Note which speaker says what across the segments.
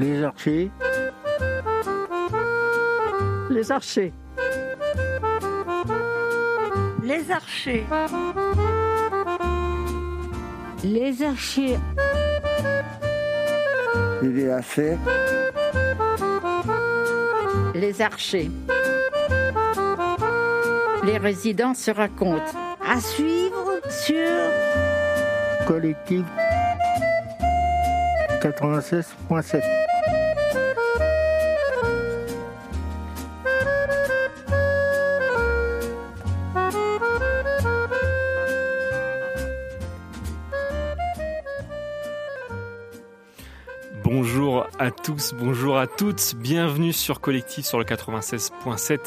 Speaker 1: Les archers.
Speaker 2: Les archers.
Speaker 3: Les archers.
Speaker 4: Les archers.
Speaker 1: Les lacets.
Speaker 2: Les archers. Les résidents se racontent.
Speaker 3: À suivre sur
Speaker 1: Collectif 96.7.
Speaker 5: à tous, bonjour à toutes, bienvenue sur Collectif sur le 96.7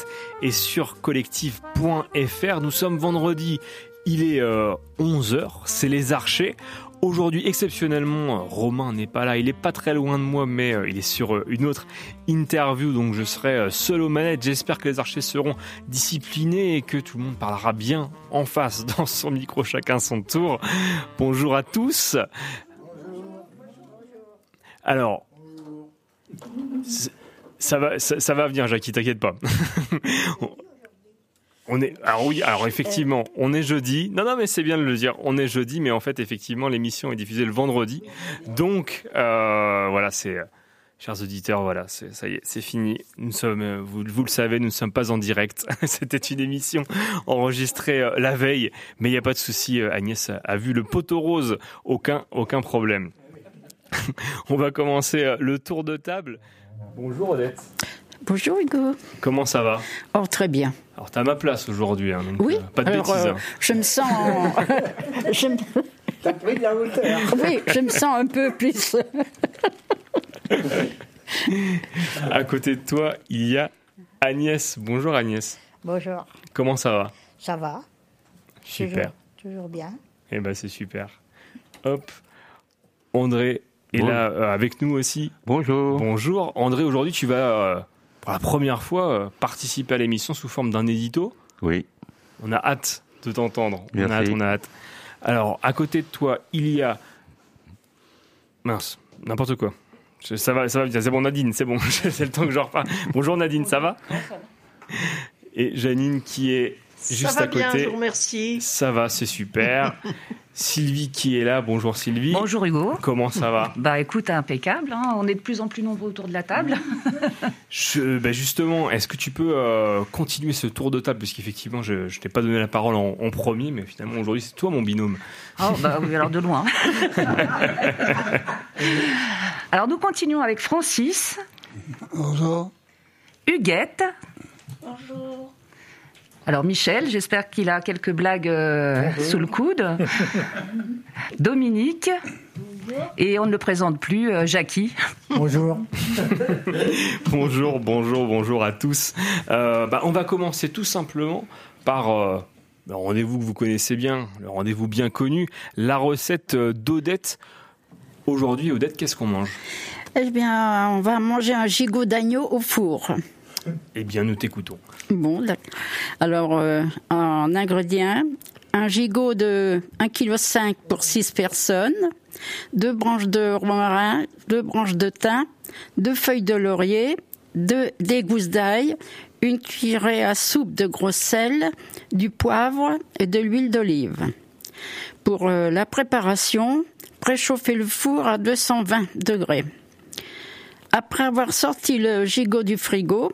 Speaker 5: et sur collectif.fr. Nous sommes vendredi, il est 11h, c'est les archers. Aujourd'hui, exceptionnellement, Romain n'est pas là, il est pas très loin de moi, mais euh, il est sur euh, une autre interview, donc je serai euh, seul aux manettes. J'espère que les archers seront disciplinés et que tout le monde parlera bien en face dans son micro, chacun son tour. Bonjour à tous. Alors, ça va, ça, va venir, Jackie, t'inquiète pas. On est, alors oui, alors effectivement, on est jeudi. Non, non, mais c'est bien de le dire. On est jeudi, mais en fait, effectivement, l'émission est diffusée le vendredi. Donc, euh, voilà, c'est, chers auditeurs, voilà, c'est, ça y est, c'est fini. Nous sommes, euh, vous, le savez, nous ne sommes pas en direct. C'était une émission enregistrée euh, la veille, mais il n'y a pas de souci. Agnès a, a vu le poteau rose, aucun, aucun problème. On va commencer euh, le tour de table. Bonjour Odette.
Speaker 2: Bonjour Hugo.
Speaker 5: Comment ça va?
Speaker 2: Oh, très bien.
Speaker 5: Alors t'as ma place aujourd'hui, hein, donc
Speaker 2: Oui,
Speaker 5: euh, pas de
Speaker 2: alors,
Speaker 5: bêtises.
Speaker 2: euh,
Speaker 5: hein.
Speaker 2: je me sens. je me-
Speaker 1: T'as pris de la hauteur.
Speaker 2: Oui, je me sens un peu plus.
Speaker 5: À côté de toi, il y a Agnès. Bonjour Agnès.
Speaker 3: Bonjour.
Speaker 5: Comment ça va?
Speaker 3: Ça va
Speaker 5: Super.
Speaker 3: Toujours, toujours bien.
Speaker 5: Eh ben c'est super. Hop. André est
Speaker 1: Bon.
Speaker 5: là euh, avec nous aussi.
Speaker 1: Bonjour.
Speaker 5: Bonjour. André, aujourd'hui tu vas euh, pour la première fois euh, participer à l'émission sous forme d'un édito.
Speaker 1: Oui.
Speaker 5: On a hâte de t'entendre. On a hâte, on a hâte. Alors, à côté de toi, il y a. Mince, n'importe quoi. Je- Ça va, ça va bien. C'est bon, Nadine, c'est bon. c'est le temps que je repars. Bonjour Nadine, ça va Et Janine qui est juste
Speaker 6: ça va
Speaker 5: à côté.
Speaker 6: bien, je vous remercie.
Speaker 5: Ça va, c'est super. Sylvie qui est là. Bonjour Sylvie.
Speaker 7: Bonjour Hugo.
Speaker 5: Comment ça va?
Speaker 7: Bah écoute, impeccable. hein. On est de plus en plus nombreux autour de la table.
Speaker 5: Je- ben Justement, est-ce que tu peux euh, continuer ce tour de table? Parce qu'effectivement, je ne t'ai pas donné la parole en, en premier, mais finalement, aujourd'hui, c'est toi mon binôme.
Speaker 7: Oh bah oui, alors de loin. alors nous continuons avec Francis,
Speaker 1: Bonjour.
Speaker 7: Huguette.
Speaker 3: Bonjour.
Speaker 7: Alors Michel, j'espère qu'il a quelques blagues euh, sous le coude. Dominique. Et on ne le présente plus, euh, Jackie.
Speaker 1: Bonjour.
Speaker 5: Bonjour, bonjour, bonjour à tous. Euh, bah, on va commencer tout simplement par euh, le rendez-vous que vous connaissez bien, le rendez-vous bien connu, la recette d'Odette. Aujourd'hui, Odette, qu'est-ce qu'on mange?
Speaker 2: Eh bien, on va manger un gigot d'agneau au four.
Speaker 5: Eh bien, nous t'écoutons.
Speaker 2: Bon, alors euh, en ingrédients, un gigot de 1,5 kg pour 6 personnes, deux branches de romarin, deux branches de thym, deux feuilles de laurier, deux, des gousses d'ail, une cuillerée à soupe de gros sel, du poivre et de l'huile d'olive. Pour euh, la préparation, préchauffez le four à 220 degrés. Après avoir sorti le gigot du frigo,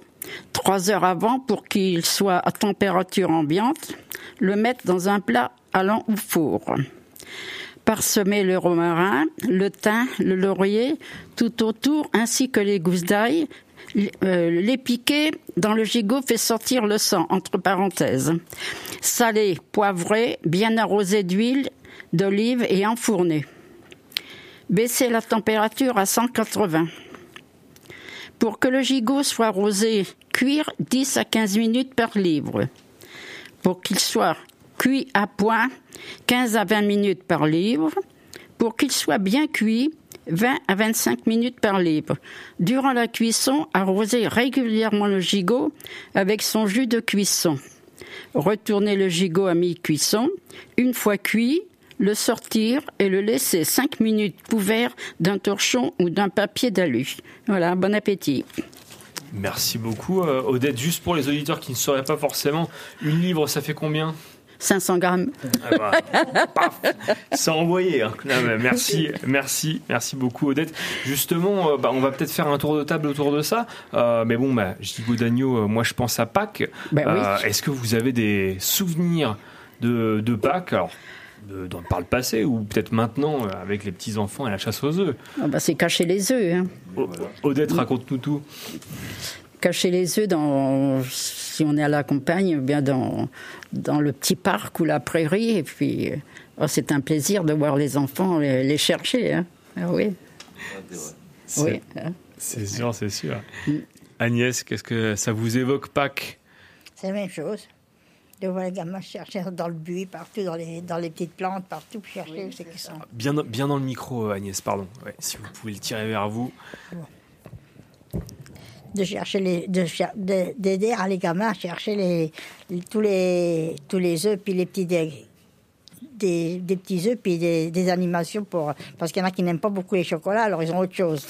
Speaker 2: trois heures avant pour qu'il soit à température ambiante, le mettre dans un plat allant au four. Parsemer le romarin, le thym, le laurier tout autour ainsi que les gousses d'ail. Euh, les piquer dans le gigot fait sortir le sang, entre parenthèses. Salé, poivré, bien arrosé d'huile, d'olive et enfourné. Baisser la température à 180. Pour que le gigot soit rosé, cuire 10 à 15 minutes par livre. Pour qu'il soit cuit à point, 15 à 20 minutes par livre. Pour qu'il soit bien cuit, 20 à 25 minutes par livre. Durant la cuisson, arrosez régulièrement le gigot avec son jus de cuisson. Retournez le gigot à mi-cuisson. Une fois cuit, le sortir et le laisser 5 minutes couvert d'un torchon ou d'un papier d'alu. Voilà, bon appétit.
Speaker 5: Merci beaucoup, euh, Odette. Juste pour les auditeurs qui ne sauraient pas forcément, une livre, ça fait combien?
Speaker 2: 500 grammes.
Speaker 5: Ah bah, paf, envoyé. hein. Non, merci, merci, merci beaucoup, Odette. Justement, euh, bah, on va peut-être faire un tour de table autour de ça. Euh, mais bon, bah, gigot d'agneau, euh, moi je pense à Pâques.
Speaker 2: Oui.
Speaker 5: Euh, Est-ce que vous avez des souvenirs de, de Pâques? Alors, de- dans- par le passé ou peut-être maintenant euh, avec les petits enfants et la chasse aux œufs.
Speaker 2: Ah bah, c'est cacher les œufs. Hein.
Speaker 5: Odette, raconte-nous tout.
Speaker 2: Cacher les œufs dans, si on est à la campagne, bien dans, dans le petit parc ou la prairie. Et puis, euh, oh, c'est un plaisir de voir les enfants les, les chercher. Hein. Ah oui. Oui.
Speaker 5: C'est sûr, c'est sûr. Agnès, qu'est-ce que ça vous évoque Pâques?
Speaker 3: C'est la même chose. De voir les gamins chercher dans le buis, partout, dans les, dans les petites plantes, partout, chercher où c'est qu'ils sont.
Speaker 5: bien, bien dans le micro, Agnès, pardon. Ouais, si vous pouvez le tirer vers vous.
Speaker 3: De chercher les, de d'aider à les gamins à chercher les, les- tous les, tous les œufs, puis les petits, des, petits œufs, puis des, des animations pour, parce qu'il y en a qui n'aiment pas beaucoup les chocolats, alors ils ont autre chose.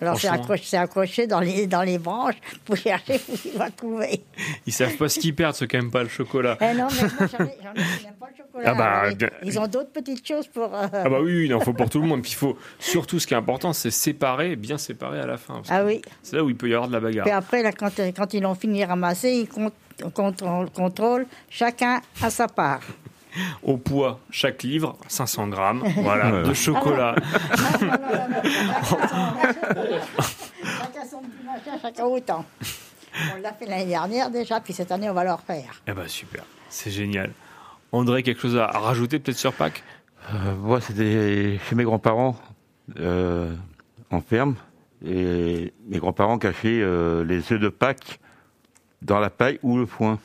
Speaker 3: Alors c'est accroché, dans les, dans les branches pour chercher où il va trouver.
Speaker 5: Ils savent pas ce qu'ils perdent, ceux qui n'aiment pas le chocolat.
Speaker 3: Eh non, mais moi, j'en ai, qui n'aiment pas le chocolat.
Speaker 5: Ah bah,
Speaker 3: Alors, ils- ont d'autres petites choses pour. euh,
Speaker 5: Ah bah oui, il en faut pour tout le monde. Puis il faut surtout ce qui est important, c'est séparer, bien séparer à la fin. parce
Speaker 3: Ah oui.
Speaker 5: C'est là où il peut y avoir de la bagarre.
Speaker 3: Puis après, là, quand, euh, quand ils ont fini de ramasser, ils con- contrôlent, contrôlent chacun à sa part.
Speaker 5: Au poids, chaque livre, 500 grammes, voilà, de chocolat.
Speaker 3: chacun autant. On l'a fait l'année dernière déjà, puis cette année, on va le refaire.
Speaker 5: Eh bah super, c'est génial. André, quelque chose à à rajouter peut-être sur Pâques
Speaker 6: Euh, moi, c'était chez mes grands-parents euh, en ferme. Et mes grands-parents cachaient euh, les œufs de Pâques dans la paille ou le foin.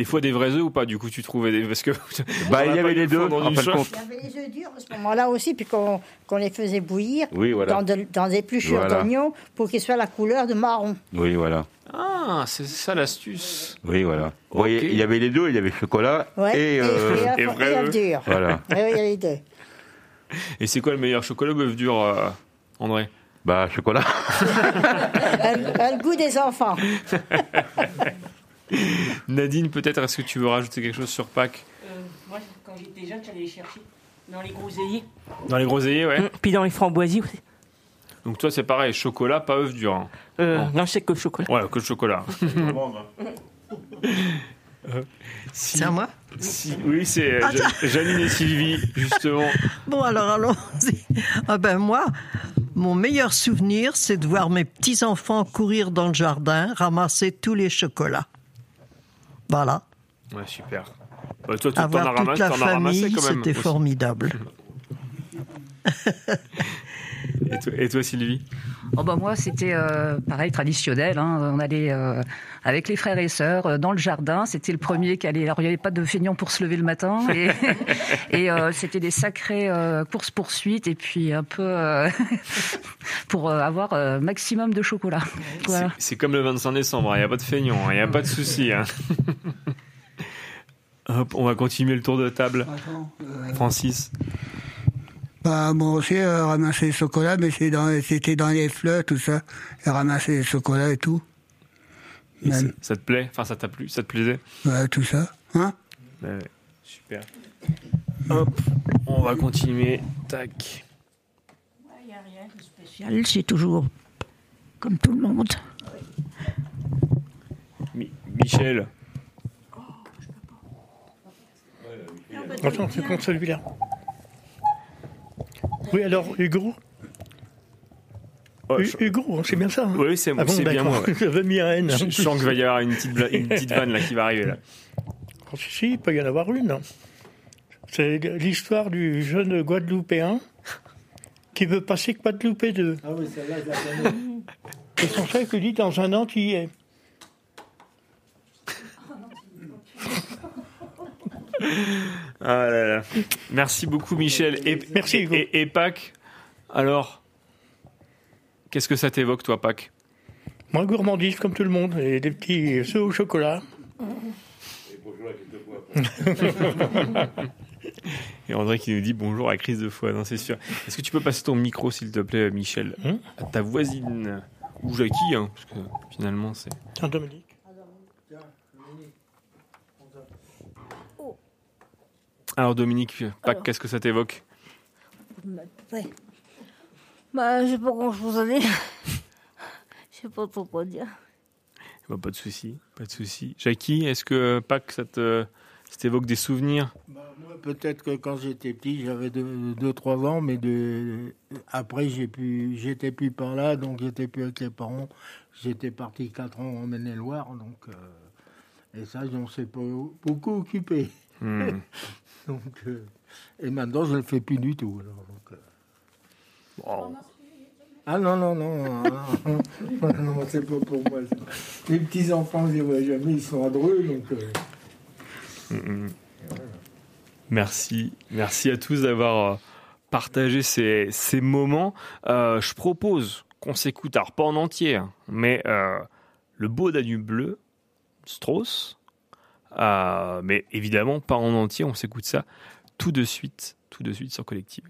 Speaker 5: Des fois des vrais œufs ou pas Du coup, tu trouvais des. Parce que.
Speaker 6: Bah, il y avait les
Speaker 5: le
Speaker 6: deux,
Speaker 5: dans
Speaker 6: en fin compte.
Speaker 3: Il y avait les œufs durs à ce moment-là aussi, puis qu'on les faisait bouillir
Speaker 6: Oui, voilà.
Speaker 3: dans, de- dans des pluchures
Speaker 6: Voilà.
Speaker 3: d'oignons pour qu'ils soient la couleur de marron.
Speaker 6: Oui, voilà.
Speaker 5: Ah, c'est ça l'astuce.
Speaker 6: Oui, voilà.
Speaker 5: Ok.
Speaker 6: Vous voyez, il y avait les deux, il y avait chocolat
Speaker 3: Ouais,
Speaker 6: et... euh,
Speaker 3: œufs-
Speaker 5: et
Speaker 3: et durs.
Speaker 6: voilà.
Speaker 3: Oui, il y a les deux.
Speaker 5: Et c'est quoi le meilleur chocolat ou bœuf dur, euh, André?
Speaker 6: Bah, chocolat.
Speaker 3: Un- un goût des enfants.
Speaker 5: Nadine, peut-être, est-ce que tu veux rajouter quelque chose sur Pâques
Speaker 8: Euh, moi, quand j'étais jeune, j'allais les chercher dans les groseilliers.
Speaker 5: Dans les groseilliers, ouais.
Speaker 8: Mm, Puis dans les framboisiers aussi.
Speaker 5: Donc toi, c'est pareil, chocolat, pas œuf dur. hein.
Speaker 8: Euh,
Speaker 5: Bon.
Speaker 8: Non, c'est que le chocolat.
Speaker 5: Ouais, que le chocolat. Euh, si-
Speaker 9: C'est à moi
Speaker 5: si- Oui, c'est euh, Ja- Janine et Sylvie, justement.
Speaker 9: Bon, alors allons-y. Ah ben moi, mon meilleur souvenir, c'est de voir mes petits-enfants courir dans le jardin, ramasser tous les chocolats. Voilà.
Speaker 5: Ouais, super. Bah, toi, tu
Speaker 9: Avoir toute
Speaker 5: ramassé,
Speaker 9: la famille, c'était formidable.
Speaker 5: Et toi, et toi, Sylvie?
Speaker 7: Oh bah moi, c'était euh, pareil, traditionnel. hein. On allait euh, avec les frères et sœurs euh, dans le jardin. C'était le premier qui allait. Alors, il n'y avait pas de feignant pour se lever le matin. Et, et, euh, c'était des sacrées euh, courses-poursuites. Et puis, un peu euh, pour euh, avoir euh, maximum de chocolat. Voilà.
Speaker 5: C'est- C'est comme le 25 décembre, il n'y a pas de feignant, il n'y a pas de souci. hein. Hop, on va continuer le tour de table. Francis
Speaker 1: Bah, moi aussi, euh, ramasser le chocolat, mais c'est dans- c'était dans les fleurs, tout ça. Et ramasser le chocolat et tout.
Speaker 5: et ça, te plaît? Enfin, ça t'a plu Ça te plaisait?
Speaker 1: Ouais, tout ça. Hein?
Speaker 5: Ouais, ouais, Super. Hop, on va continuer. Tac.
Speaker 3: C'est toujours comme tout le monde.
Speaker 5: Mi- Michel
Speaker 10: Attends, c'est contre celui-là. Oui, alors, Hugo
Speaker 5: Oh,
Speaker 10: Hu-
Speaker 5: je-
Speaker 10: Hugo, c'est bien ça hein
Speaker 5: Oui, c'est
Speaker 10: Ah bon,
Speaker 5: c'est bien moi. ouais.
Speaker 10: J'avais mis un N.
Speaker 5: Je, je sens qu'il va y avoir une petite, bla- une petite vanne là qui va arriver là.
Speaker 10: Oh, si, si, il peut y en avoir une. C'est l'histoire du jeune Guadeloupéen qui veut passer Guadeloupé 2. Ah oui, celle-là, Et son chef lui dit dans un antillais.
Speaker 5: Ah là là. Merci beaucoup Michel. Et,
Speaker 10: Merci,
Speaker 5: et,
Speaker 10: Hugo.
Speaker 5: et- et Pâques, alors Qu'est-ce que ça t'évoque toi Pâques?
Speaker 10: Moi, gourmandise comme tout le monde, et des petits œufs au chocolat.
Speaker 5: Et André qui nous dit bonjour à crise de foi, non c'est sûr. Est-ce que tu peux passer ton micro s'il te plaît Michel?
Speaker 10: Hum
Speaker 5: à ta voisine ou Jackie hein, parce que finalement c'est
Speaker 10: Dominique.
Speaker 5: Alors Dominique, Pâques, qu'est-ce que ça t'évoque?
Speaker 4: Ouais. Bah, j'ai pas grand chose à dire. Je sais pas trop quoi dire.
Speaker 5: Bah, Pas de souci, pas de souci. Jackie, est-ce que Pâques ça te ça t'évoque des souvenirs?
Speaker 11: Bah, moi, peut-être que quand j'étais petit, j'avais 2-3 ans, mais de... après, j'ai pu... j'étais plus par là, donc j'étais plus avec les parents. J'étais parti 4 ans en Maine-et-Loire, donc. euh, Et ça, j'en sais pas beaucoup occupé.
Speaker 5: Hmm.
Speaker 11: donc, euh, Et maintenant, je ne le fais plus du tout. alors, donc, euh. Ah non, non, non. non, non, non, c'est pas pour moi. ça. Les petits-enfants, je les vois jamais, ils sont adreux, donc. euh,
Speaker 5: Mm, mm. Merci, merci à tous d'avoir partagé ces, ces moments. Je propose qu'on s'écoute, alors pas en entier, hein, mais le beau Danube bleu, Strauss, euh, mais évidemment pas en entier, on s'écoute ça tout de suite, tout de suite sur Collective.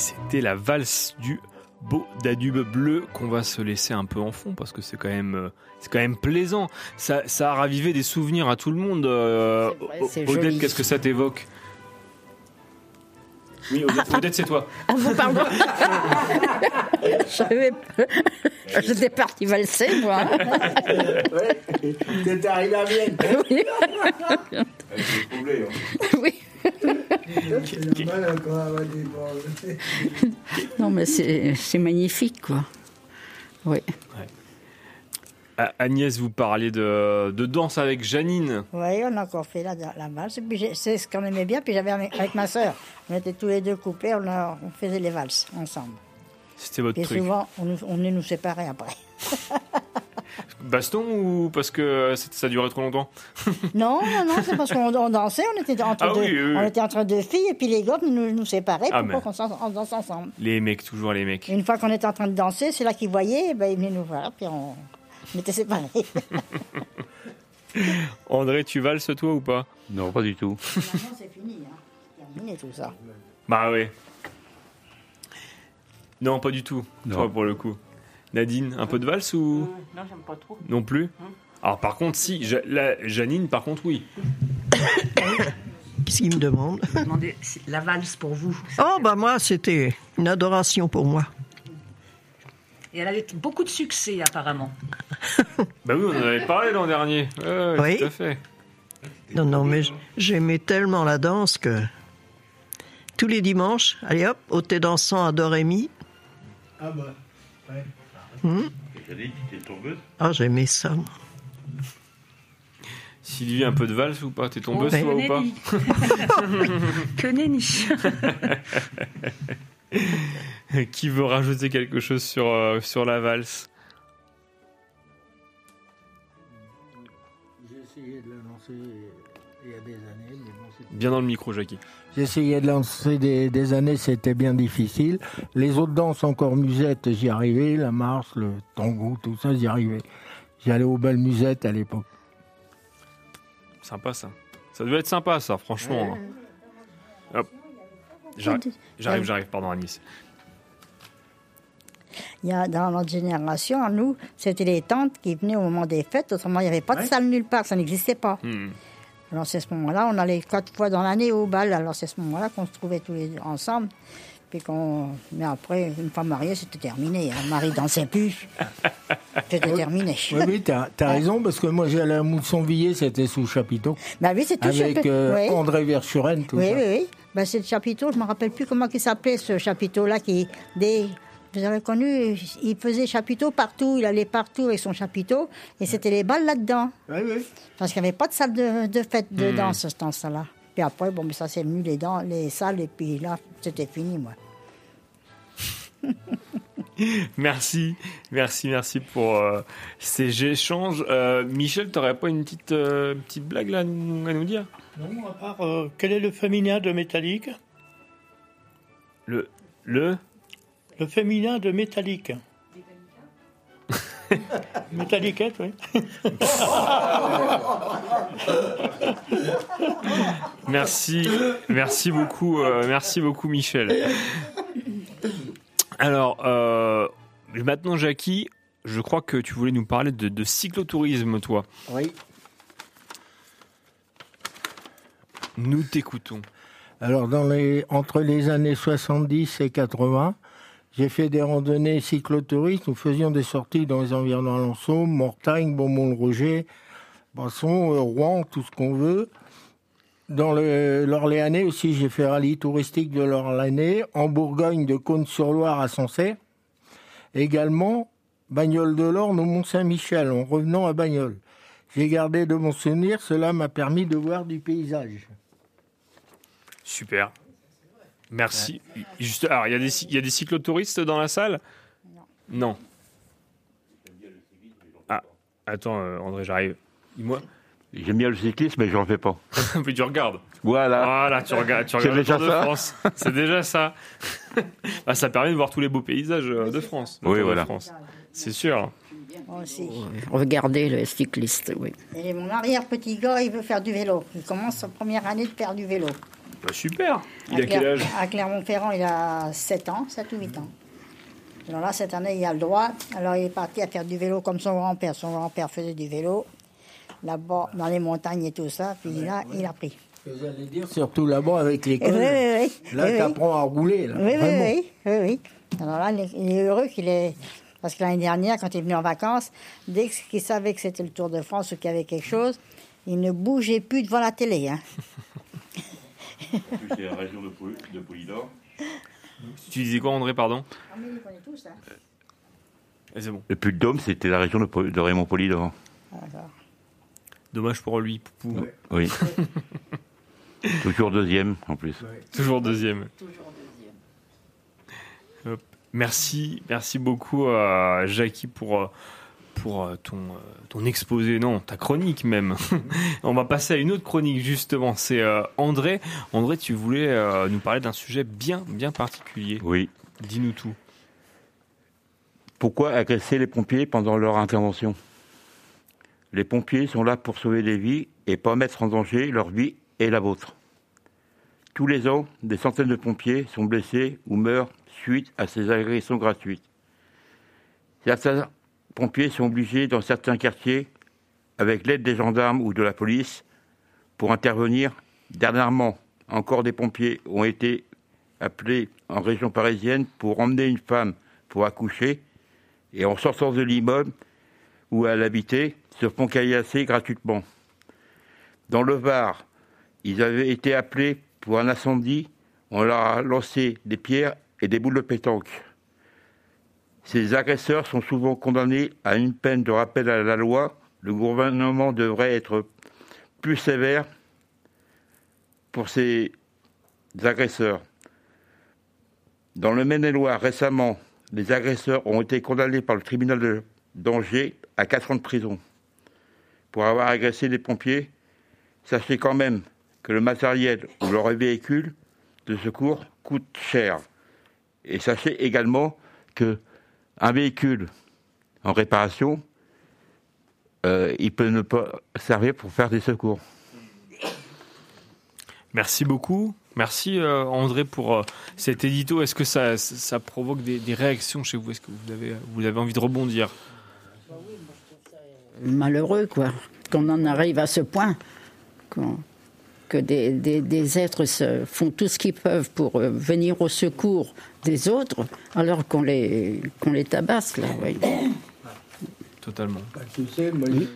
Speaker 5: C'était la valse du beau Danube bleu qu'on va se laisser un peu en fond parce que c'est quand même euh, c'est quand même plaisant. Ça, ça a ravivé des souvenirs à tout le monde. Euh,
Speaker 2: vrai,
Speaker 5: Odette, qu'est-ce que ça t'évoque? Oui, Odette, Odette, c'est toi.
Speaker 2: Ah bon, pardon. Je savais pas. J'étais partie valser, moi.
Speaker 11: T'es arrivé à Vienne.
Speaker 2: Oui. Oui.
Speaker 1: Balles.
Speaker 2: Non, mais c'est c'est magnifique, quoi. Oui.
Speaker 5: Agnès, vous parliez de, de danse avec Janine.
Speaker 3: Oui, on a encore fait la, la valse. Et puis j'ai- c'est ce qu'on aimait bien. Puis j'avais avec ma sœur. On était tous les deux coupés. On, a- on faisait les valses ensemble.
Speaker 5: C'était votre
Speaker 3: Et
Speaker 5: truc.
Speaker 3: souvent, on, on venait nous séparer après.
Speaker 5: Baston ou parce que ça ça durait trop longtemps?
Speaker 3: Non, non, non, c'est parce qu'on on dansait. On était entre
Speaker 5: Ah
Speaker 3: deux,
Speaker 5: oui, oui, oui.
Speaker 3: on était entre deux filles. Et puis les gars nous, nous séparaient
Speaker 5: Ah,
Speaker 3: pour qu'on danse ensemble.
Speaker 5: Les mecs, toujours les mecs.
Speaker 3: Et une fois qu'on était en train de danser, c'est là qu'ils voyaient. Ben, ils venaient nous voir. Puis on, on était séparés.
Speaker 5: André, tu valses toi ou pas?
Speaker 6: Non, pas du tout.
Speaker 3: Maintenant, c'est fini. Hein. C'est terminé tout ça.
Speaker 5: Bah ouais. Non, pas du tout.
Speaker 6: Non.
Speaker 5: Toi, pour le coup. Nadine, un peu de valse ou?
Speaker 8: Non, j'aime pas trop.
Speaker 5: non plus? Alors par contre, si. Ja- la- Janine, par contre, oui.
Speaker 9: Qu'est-ce qu'il me demande?
Speaker 7: Je demandais si la valse pour vous.
Speaker 9: Oh, bah moi, c'était une adoration pour moi.
Speaker 7: Et elle avait beaucoup de succès apparemment.
Speaker 5: Bah oui, on en avait parlé l'an dernier. Ouais, ouais,
Speaker 9: Oui.
Speaker 5: tout à fait.
Speaker 9: Non, non, mais j- j'aimais tellement la danse que tous les dimanches, allez hop, au thé dansant à Dorémy.
Speaker 11: Ah bah, ouais.
Speaker 9: Ah, j'aimais ça.
Speaker 5: Sylvie, un peu de valse ou pas? T'es tombeuse
Speaker 9: Ouais.
Speaker 5: toi ou pas?
Speaker 7: Que nenni.
Speaker 5: Qui veut rajouter quelque chose sur, euh, sur la valse?
Speaker 11: J'ai essayé de la lancer il y a des années, mais bon, c'était-
Speaker 5: Bien dans le micro, Jackie.
Speaker 11: Essayé de lancer des, des années, c'était bien difficile. Les autres danses, encore musette, j'y arrivais. La marche, le tango, tout ça, j'y arrivais. J'allais au bal musette à l'époque.
Speaker 5: Sympa ça. Ça devait être sympa ça, franchement. Hop. J'arrive, j'arrive, j'arrive, pardon Anis.
Speaker 3: Il y a, dans notre génération, nous, c'était les tantes qui venaient au moment des fêtes. Autrement, il n'y avait pas de salle nulle part, ça n'existait pas.
Speaker 5: Hmm.
Speaker 3: Alors, c'est à ce moment-là, on allait quatre fois dans l'année au bal. Alors, c'est à ce moment-là qu'on se trouvait tous les deux ensemble. Puis qu'on... Mais après, une fois marié, c'était terminé. Un mari dansait plus. C'était terminé.
Speaker 11: Oui, oui, t'as as raison, parce que moi, j'allais à Moussonvilliers, c'était sous chapiteau.
Speaker 3: Bah oui, c'est tout
Speaker 11: Avec euh,
Speaker 3: Oui.
Speaker 11: André Verschuren, tout
Speaker 3: Oui,
Speaker 11: ça.
Speaker 3: oui, oui. Ben, c'est le chapiteau, je ne me rappelle plus comment il s'appelait ce chapiteau-là. Qui, des, vous avez connu, il faisait chapiteau partout, il allait partout avec son chapiteau, et c'était les balles là-dedans.
Speaker 11: Oui, oui.
Speaker 3: Parce qu'il n'y avait pas de salle de, de fête de
Speaker 5: Hmm.
Speaker 3: danse, ce temps-là. Puis après, bon, mais ça c'est venu les, dents, les salles, et puis là, c'était fini, moi.
Speaker 5: Merci, merci, merci pour euh, ces échanges. Euh, Michel, t'aurais pas une petite, euh, petite blague là à nous, à nous dire?
Speaker 10: Non, à part, euh, quel est le féminin de métallique
Speaker 5: Le, le
Speaker 10: Le féminin de métallique. Métalliquette, oui.
Speaker 5: Merci, merci beaucoup, euh, merci beaucoup Michel. Alors, euh, maintenant Jackie, je crois que tu voulais nous parler de, de cyclotourisme, toi.
Speaker 11: Oui.
Speaker 5: Nous t'écoutons.
Speaker 11: Alors, dans les, entre les années 70 et 80, j'ai fait des randonnées cyclotouristes. Nous faisions des sorties dans les environs d'Alençon, Mortagne, Beaumont-le-Roger, Basson, euh, Rouen, tout ce qu'on veut. Dans l'Orléanais aussi, j'ai fait rallye touristique de l'Orléanais, en Bourgogne de Cône-sur-Loire à Sancerre. Également, Bagnole de l'Orne au Mont-Saint-Michel, en revenant à Bagnoles. J'ai gardé de mon souvenir, cela m'a permis de voir du paysage.
Speaker 5: Super. Merci. Juste, alors, il y, a des, il y a des cyclotouristes dans la salle? Non. Ah, attends, euh, André, j'arrive. Dis-moi.
Speaker 6: J'aime bien le cyclisme, mais j'en fais pas.
Speaker 5: Puis tu regardes.
Speaker 6: Voilà.
Speaker 5: Voilà, tu regardes, tu
Speaker 6: déjà
Speaker 5: de France. C'est déjà ça. Bah, ça permet de voir tous les beaux paysages euh, de France.
Speaker 6: Oui, voilà.
Speaker 5: France. C'est sûr.
Speaker 3: Moi aussi.
Speaker 2: Regardez le cycliste, oui.
Speaker 3: Et mon arrière-petit gars, il veut faire du vélo. Il commence sa première année de faire du vélo.
Speaker 5: Bah, super. Il
Speaker 3: À
Speaker 5: a quel âge
Speaker 3: À Clermont-Ferrand, il a 7 ans, 7 ou 8 ans. Alors là, cette année, il a le droit. Alors il est parti à faire du vélo comme son grand-père. Son grand-père faisait du vélo là-bas, dans les montagnes et tout ça. Puis là, il a pris.
Speaker 11: J'allais dire, surtout là-bas avec l'école.
Speaker 3: oui, oui.
Speaker 11: Là,
Speaker 3: Oui, oui.
Speaker 11: t'apprends à rouler. Là,
Speaker 3: Oui, oui, oui, oui, oui. Alors là, il est- heureux qu'il est. Parce que l'année dernière, quand il est venu en vacances, dès qu'il savait que c'était le Tour de France ou qu'il y avait quelque chose, il ne bougeait plus devant la télé. Hein.
Speaker 6: C'est la région de, Pol- de Polydor.
Speaker 5: Tu disais quoi, André, pardon?
Speaker 3: Ah, mais il les connaît tous, hein.
Speaker 5: Eh, C'est bon.
Speaker 6: Le Puy-de-Dôme, c'était la région de, Pol- de Raymond Polydor.
Speaker 3: D'accord.
Speaker 5: Dommage pour lui, Poupou.
Speaker 6: Oui. Toujours deuxième, en plus.
Speaker 5: Toujours deuxième. Hop. Merci, merci beaucoup à Jackie pour, euh, pour euh, ton, euh, ton exposé, non, ta chronique même. On va passer à une autre chronique justement, c'est euh, André. André, tu voulais euh, nous parler d'un sujet bien, bien particulier.
Speaker 6: Oui.
Speaker 5: Dis-nous tout.
Speaker 6: Pourquoi agresser les pompiers pendant leur intervention? Les pompiers sont là pour sauver des vies et pas mettre en danger leur vie et la vôtre. Tous les ans, des centaines de pompiers sont blessés ou meurent suite à ces agressions gratuites. Certains pompiers sont obligés dans certains quartiers, avec l'aide des gendarmes ou de la police, pour intervenir. Dernièrement, encore des pompiers ont été appelés en région parisienne pour emmener une femme pour accoucher et en sortant de l'immeuble où elle habitait, se font caillasser gratuitement. Dans le Var, ils avaient été appelés pour un incendie, on leur a lancé des pierres et des boules de pétanque. Ces agresseurs sont souvent condamnés à une peine de rappel à la loi. Le gouvernement devrait être plus sévère pour ces agresseurs. Dans le Maine-et-Loire, récemment, les agresseurs ont été condamnés par le tribunal d'Angers à 4 ans de prison pour avoir agressé des pompiers. Sachez quand même que le matériel ou leur véhicule de secours coûte cher. Et sachez également que un véhicule en réparation, euh, il peut ne pas servir pour faire des secours.
Speaker 5: Merci beaucoup. Merci euh, André pour euh, cet édito. Est-ce que ça, ça provoque des, des réactions chez vous? Est-ce que vous avez, vous avez envie de rebondir?
Speaker 2: Malheureux, quoi, qu'on en arrive à ce point, que des, des- des êtres se font tout ce qu'ils peuvent pour euh, venir au secours des autres, alors qu'on les, qu'on les tabasse, là. oui.
Speaker 5: Totalement.
Speaker 11: Bah, tu sais, moi, j'ai-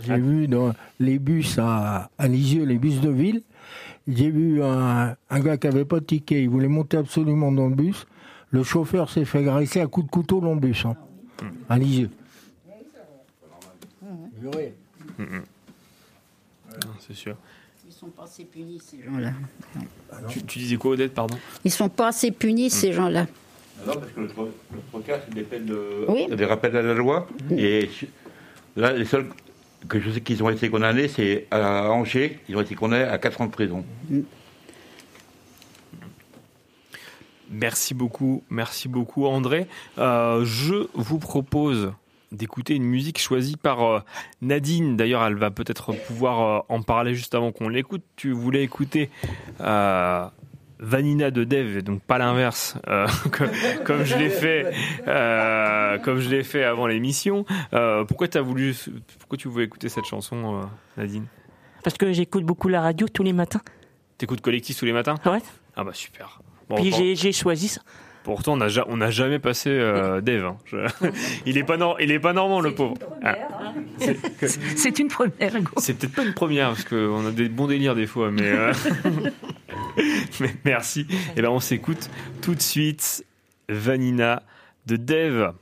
Speaker 11: j'ai vu dans les bus à, à Lisieux, les bus de ville, j'ai vu un, un gars qui avait pas de ticket, il voulait monter absolument dans le bus. Le chauffeur s'est fait agresser à coups de couteau dans le bus, hein, à Lisieux.
Speaker 5: Non, C'est sûr.
Speaker 2: Ils sont pas assez punis, ces gens-là.
Speaker 5: Tu, tu disais quoi, Odette, pardon?
Speaker 2: Ils sont pas assez punis, ces gens-là.
Speaker 6: Non, parce que le, tro- le trocas, c'est des peines de.
Speaker 2: Oui.
Speaker 6: des rappels à la loi. Et su- là, les seuls que je sais qu'ils ont été condamnés, c'est à Angers. Ils ont été condamnés à 4 ans de prison.
Speaker 5: Merci beaucoup, merci beaucoup André. Euh, je vous propose d'écouter une musique choisie par euh, Nadine. D'ailleurs, elle va peut-être pouvoir euh, en parler juste avant qu'on l'écoute. Tu voulais écouter euh, Vanina de Dev, donc pas l'inverse, euh, comme, comme je l'ai fait, euh, comme je l'ai fait avant l'émission. Pourquoi as voulu, pourquoi tu voulais écouter cette chanson, Nadine?
Speaker 8: Parce que j'écoute beaucoup la radio tous les matins.
Speaker 5: T'écoutes collectif tous les matins?
Speaker 8: Ouais.
Speaker 5: Ah bah super. Bon,
Speaker 8: Puis j'ai choisi ça.
Speaker 5: Pourtant, on n'a ja- on n'a jamais passé euh, Dave. hein. Je- il est pas nor- il est pas normand le pauvre. Ah. C'est que-
Speaker 7: C'est une première.
Speaker 5: C'est peut-être pas une première parce qu'on a des bons délires des fois, mais, euh, mais merci. Et ben on s'écoute tout de suite Vanina de Dave.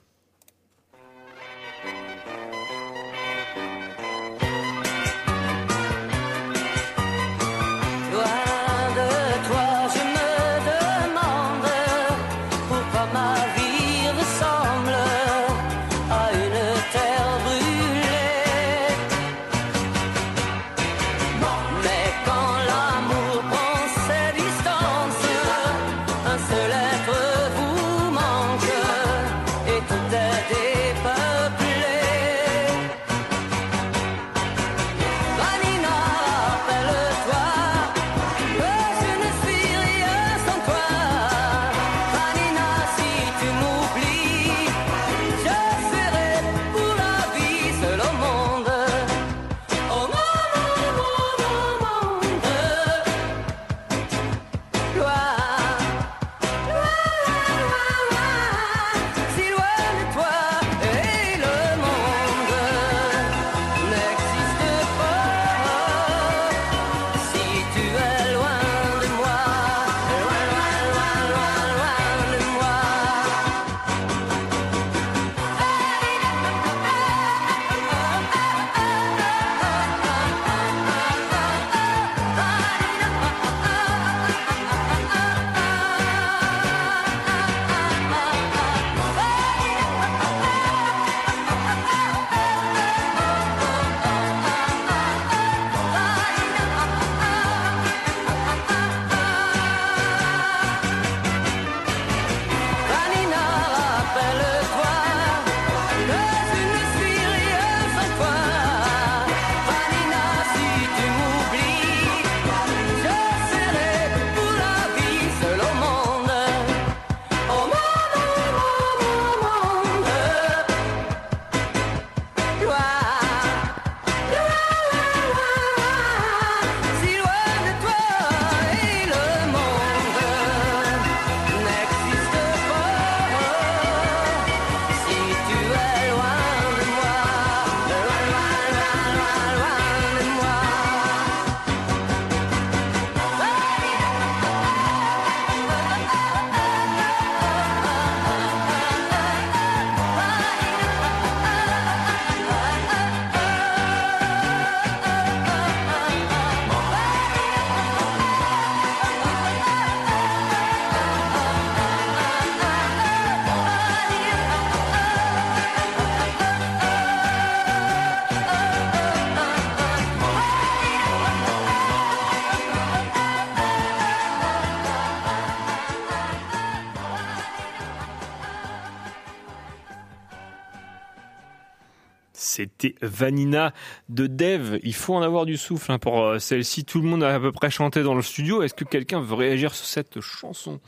Speaker 5: C'était Vanina de Dev. Il faut en avoir du souffle hein, pour euh, celle-ci. Tout le monde a à peu près chanté dans le studio. Est-ce que quelqu'un veut réagir sur cette chanson?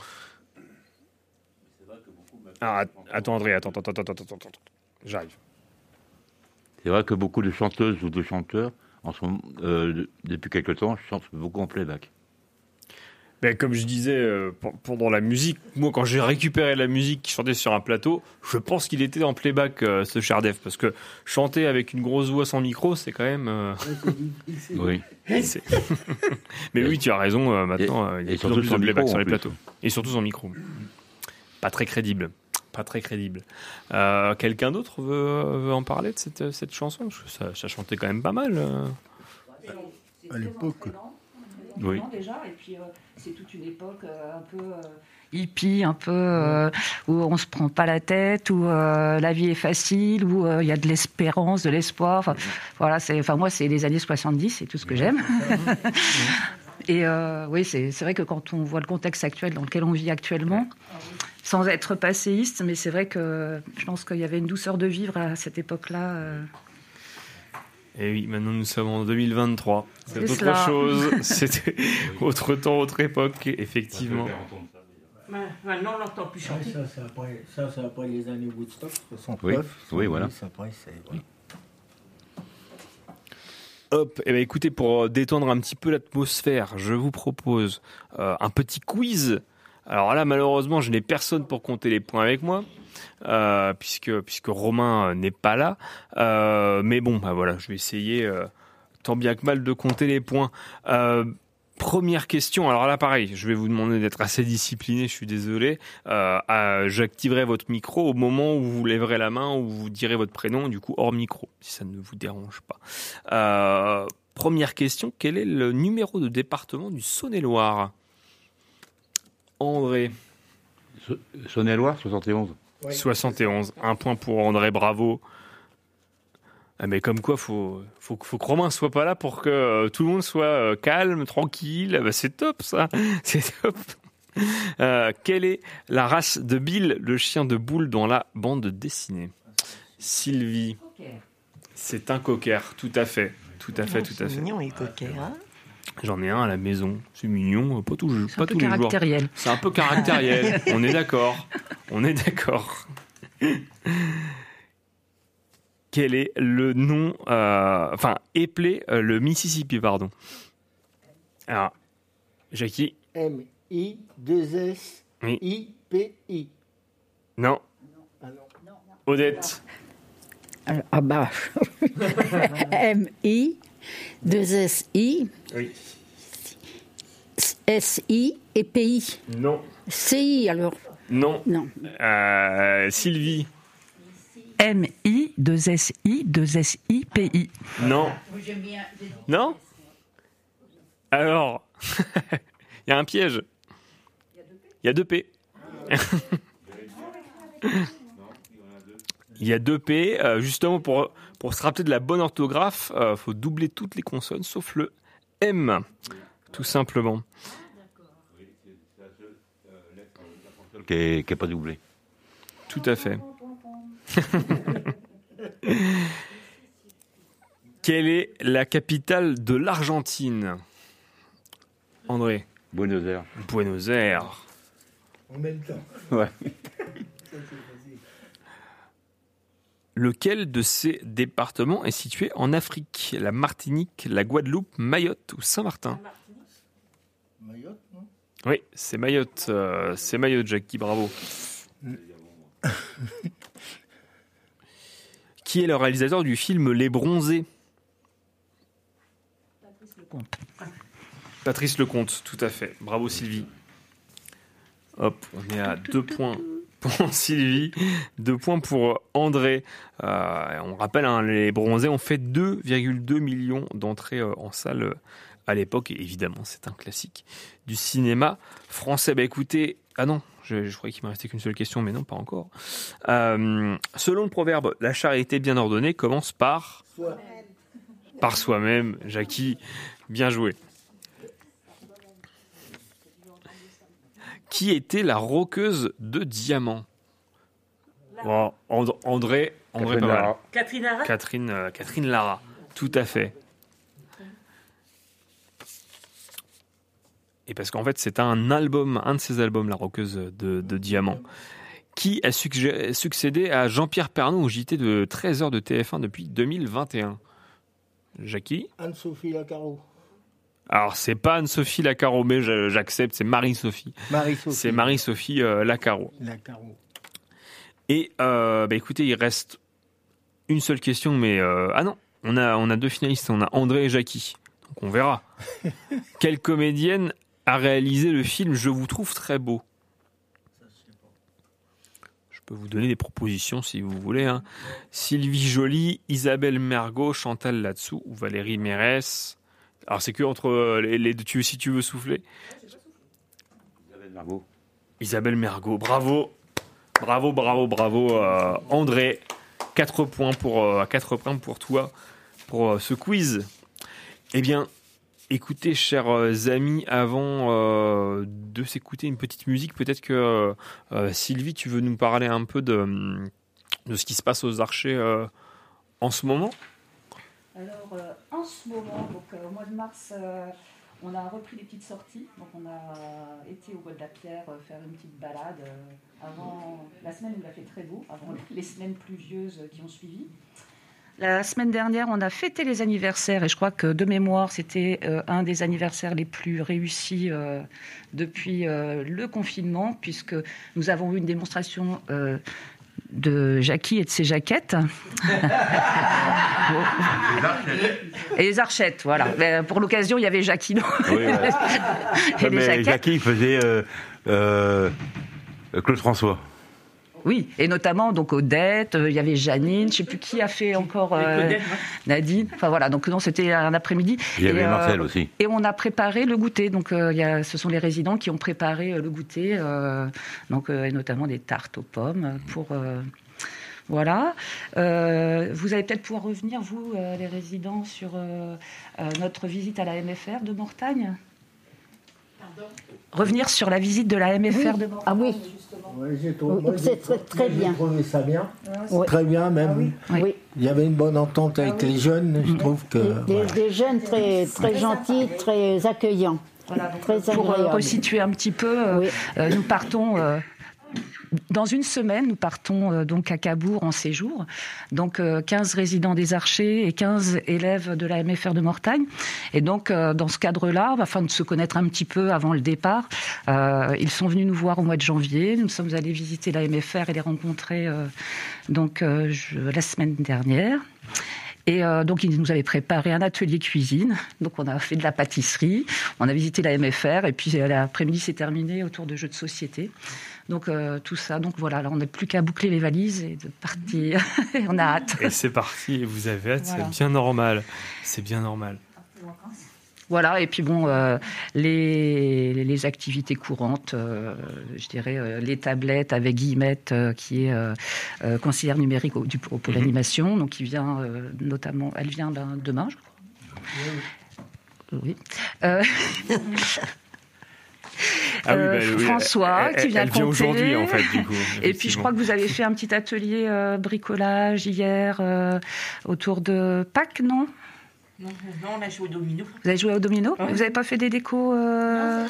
Speaker 5: Ah, Attends, André, attends, attends, attends, attends, attends. J'arrive.
Speaker 6: C'est vrai que beaucoup de chanteuses ou de chanteurs, en moment, euh, depuis quelque temps, chantent beaucoup en playback.
Speaker 5: Ben, comme je disais euh, pe- pendant la musique, moi quand j'ai récupéré la musique qui chantait sur un plateau, je pense qu'il était en playback euh, ce cher Def parce que chanter avec une grosse voix sans micro, c'est quand même. euh,
Speaker 6: Oui.
Speaker 5: Mais oui, tu as raison. euh, maintenant, euh, il y a
Speaker 6: surtout
Speaker 5: plus de playback
Speaker 6: micro,
Speaker 5: sur les
Speaker 6: plus.
Speaker 5: plateaux et surtout sans micro. Pas très crédible. Pas très crédible. Euh, Quelqu'un d'autre veut, veut en parler de cette, cette chanson? Parce que ça, ça chantait quand même pas mal. euh.
Speaker 11: À l'époque.
Speaker 5: Oui.
Speaker 7: déjà, et puis euh, c'est toute une époque euh, un peu hippie, un peu euh, où on se prend pas la tête, où euh, la vie est facile, où euh, il y a de l'espérance, de l'espoir. Enfin, voilà, c'est, enfin moi c'est les années 70, c'est tout ce que j'aime. Et euh, oui, c'est, c'est vrai que quand on voit le contexte actuel dans lequel on vit actuellement, sans être passéiste, mais c'est vrai que je pense qu'il y avait une douceur de vivre à cette époque-là.
Speaker 5: Et oui, maintenant nous sommes en 2023. C'est autre
Speaker 7: cela.
Speaker 5: chose. C'était autre temps, autre époque, effectivement.
Speaker 8: Maintenant, on l'entend plus chanter.
Speaker 11: Ça, c'est après, ça, c'est après les années Woodstock, 69.
Speaker 6: Oui, oui, voilà.
Speaker 11: 70, Après, c'est, voilà.
Speaker 5: Hop, et ben écoutez, pour euh, détendre un petit peu l'atmosphère, je vous propose euh, un petit quiz. Alors là, malheureusement, je n'ai personne pour compter les points avec moi, euh, puisque puisque Romain euh, n'est pas là. Euh, mais bon, bah voilà, je vais essayer tant bien que mal de compter les points. Première question, alors là pareil, je vais vous demander d'être assez discipliné, je suis désolé. J'activerai votre micro au moment où vous lèverez la main, où vous direz votre prénom, du coup hors micro, si ça ne vous dérange pas. Première question, quel est le numéro de département du Saône-et-Loire? André.
Speaker 6: Saône-et-Loire, 71.
Speaker 5: 71. Un point pour André, bravo. Ah, mais comme quoi, faut, faut, faut que Romain soit pas là pour que euh, tout le monde soit euh, calme, tranquille. Ah bah, c'est top, ça. C'est top. Euh, quelle est la race de Bill, le chien de boule dans la bande dessinée? Sylvie. C'est un cocker, tout à fait. Tout à fait, tout à fait.
Speaker 9: mignon, les coquets. Hein
Speaker 5: J'en ai un à la maison. C'est mignon, pas, tout, pas
Speaker 7: un peu
Speaker 5: tous les jours.
Speaker 7: caractériel.
Speaker 5: C'est un peu caractériel. On est d'accord. On est d'accord. Quel est le nom, euh, enfin, éplé euh, le Mississippi, pardon. Alors, Jackie,
Speaker 11: M-I-2-S-I-P-I.
Speaker 5: non. Odette,
Speaker 2: Alors, ah bah, M-I, 2-S-I,
Speaker 5: oui.
Speaker 2: S-I et P-I.
Speaker 5: Non.
Speaker 2: C-I alors.
Speaker 5: Non.
Speaker 2: Non.
Speaker 5: Euh, Sylvie,
Speaker 7: M-I, 2-S-I, 2-S-I-P-I.
Speaker 5: non. Non Alors, il y a un piège. Il y a deux P. Il y a deux P. euh, justement, pour, pour se rappeler de la bonne orthographe, il faut doubler toutes les consonnes sauf le M. Tout simplement.
Speaker 6: Qui n'est pas doublé.
Speaker 5: Tout à fait. Quelle est la capitale de l'Argentine? André
Speaker 6: Buenos Aires.
Speaker 5: Buenos Aires.
Speaker 11: En même temps.
Speaker 6: Ouais.
Speaker 5: Lequel de ces départements est situé en Afrique? La Martinique, la Guadeloupe, Mayotte ou Saint-Martin?
Speaker 11: Mayotte, non?
Speaker 5: Oui, c'est Mayotte. euh, c'est Mayotte, Jackie, bravo. Qui est le réalisateur du film Les Bronzés? Patrice Lecomte, tout à fait. Bravo Sylvie. Hop, on est à deux points pour Sylvie, deux points pour André. Euh, on rappelle, hein, les bronzés ont fait 2,2 millions d'entrées euh, en salle euh, à l'époque. Et évidemment, c'est un classique du cinéma français. Bah écoutez, ah non, je, je croyais qu'il me restait qu'une seule question, mais non, pas encore. Euh, selon le proverbe, la charité bien ordonnée commence par
Speaker 11: Soit.
Speaker 5: par soi-même. Jackie, bien joué. Qui était la roqueuse de diamant Bon, And- André, André
Speaker 6: Catherine
Speaker 5: pas mal.
Speaker 6: Lara.
Speaker 8: Catherine Lara
Speaker 5: Catherine, euh, Catherine Lara, tout à fait. Et parce qu'en fait, c'est un album, un de ses albums, La Roqueuse de, de Diamant, qui a succé- succédé à Jean-Pierre Pernaut au JT de 13h de TF1 depuis 2021. Jackie?
Speaker 11: Anne-Sophie Lacaro.
Speaker 5: Alors, c'est pas Anne-Sophie Lacaro, mais j'accepte, c'est Marie-Sophie.
Speaker 11: Marie-Sophie.
Speaker 5: C'est Marie-Sophie euh, Lacaro.
Speaker 11: Lacaro.
Speaker 5: Et euh, bah, écoutez, il reste une seule question, mais euh, ah non, on a on a deux finalistes, on a André et Jackie. Donc on verra. Quelle comédienne a réalisé le film Je vous trouve très beau? Je peux vous donner des propositions si vous voulez. hein. Sylvie Joly, Isabelle Mergot, Chantal Latsou ou Valérie Mérès. Alors c'est que entre euh, les, les deux, tu, si tu veux souffler.
Speaker 6: Margot.
Speaker 5: Isabelle Mergot, bravo, bravo, bravo, bravo, euh, André. 4 points pour euh, 4 points pour toi pour euh, ce quiz. Eh bien, écoutez, chers amis, avant euh, de s'écouter une petite musique, peut-être que euh, Sylvie, tu veux nous parler un peu de, de ce qui se passe aux archers euh, en ce moment?
Speaker 7: Alors, euh, en ce moment, euh, au mois de mars, euh, on a repris les petites sorties. Donc, on a été au Bois de la Pierre euh, faire une petite balade avant la semaine où il a fait très beau, avant les semaines pluvieuses qui ont suivi. La semaine dernière, on a fêté les anniversaires et je crois que de mémoire, c'était un des anniversaires les plus réussis depuis le confinement, puisque nous avons eu une démonstration de Jackie et de ses jaquettes. Et les archettes, voilà. Mais pour l'occasion, il y avait Jackie. non
Speaker 6: Oui, ouais.
Speaker 7: et les
Speaker 6: mais
Speaker 7: jaquettes.
Speaker 6: Jackie faisait euh, euh, Claude François.
Speaker 7: Oui, et notamment donc Odette, euh, il y avait Janine, je ne sais plus qui a fait encore euh. Nadine. Enfin voilà, donc non, c'était un après-midi.
Speaker 6: Il y avait
Speaker 7: Et, euh,
Speaker 6: Marcel aussi.
Speaker 7: Et on a préparé le goûter. Donc euh, il y a, ce sont les résidents qui ont préparé euh, le goûter, euh, donc euh, et notamment des tartes aux pommes pour. euh, voilà. Euh, vous allez peut-être pouvoir revenir, vous, euh, les résidents, sur euh, euh, notre visite à la MFR de Mortagne? Revenir sur la visite de la MFR de Mortagne.
Speaker 3: Ah oui,
Speaker 11: Ouais,
Speaker 3: Oui, c'est très- très
Speaker 11: j'ai
Speaker 3: bien.
Speaker 11: trouvé ça bien.
Speaker 3: Oui.
Speaker 11: Très bien, même.
Speaker 3: oui.
Speaker 11: Il y avait une bonne entente avec les jeunes. Je trouve que.
Speaker 3: Des,
Speaker 11: voilà.
Speaker 3: des jeunes très, très gentils, très accueillants. très
Speaker 7: Pour euh, resituer un petit peu, euh, euh, nous partons euh, dans une semaine, nous partons euh, donc à Cabourg en séjour. Donc euh, 15 résidents des Archers et 15 élèves de la MFR de Mortagne. Et donc euh, dans ce cadre-là, afin de se connaître un petit peu avant le départ, euh, ils sont venus nous voir au mois de janvier. Nous sommes allés visiter la MFR et les rencontrer euh, donc euh, la semaine dernière. Et euh, donc, ils nous avaient préparé un atelier cuisine. Donc, on a fait de la pâtisserie, on a visité la MFR, et puis euh, l'après-midi s'est terminé autour de jeux de société. Donc, euh, tout ça. Donc, voilà, là, on n'a plus qu'à boucler les valises et de partir. Et on a hâte.
Speaker 5: Et c'est parti, et vous avez hâte,
Speaker 7: Voilà.
Speaker 5: c'est bien normal. C'est bien normal.
Speaker 7: Voilà, et puis bon, euh, les, les activités courantes, euh, je dirais euh, les tablettes avec Guillemette, qui est conseillère numérique au, du, au pôle animation, donc qui vient notamment, elle vient ben, demain, je crois. Oui. Euh,
Speaker 5: Ah oui,
Speaker 7: euh,
Speaker 5: bah oui,
Speaker 7: François
Speaker 5: elle-
Speaker 7: qui vient
Speaker 5: elle vient
Speaker 7: compter.
Speaker 5: aujourd'hui, en fait, du coup,
Speaker 7: Et puis je crois que vous avez fait un petit atelier euh, bricolage hier euh, autour de Pâques, non?
Speaker 8: Non, non, on a joué au domino.
Speaker 7: Vous avez joué au domino? Vous n'avez pas fait des décos euh,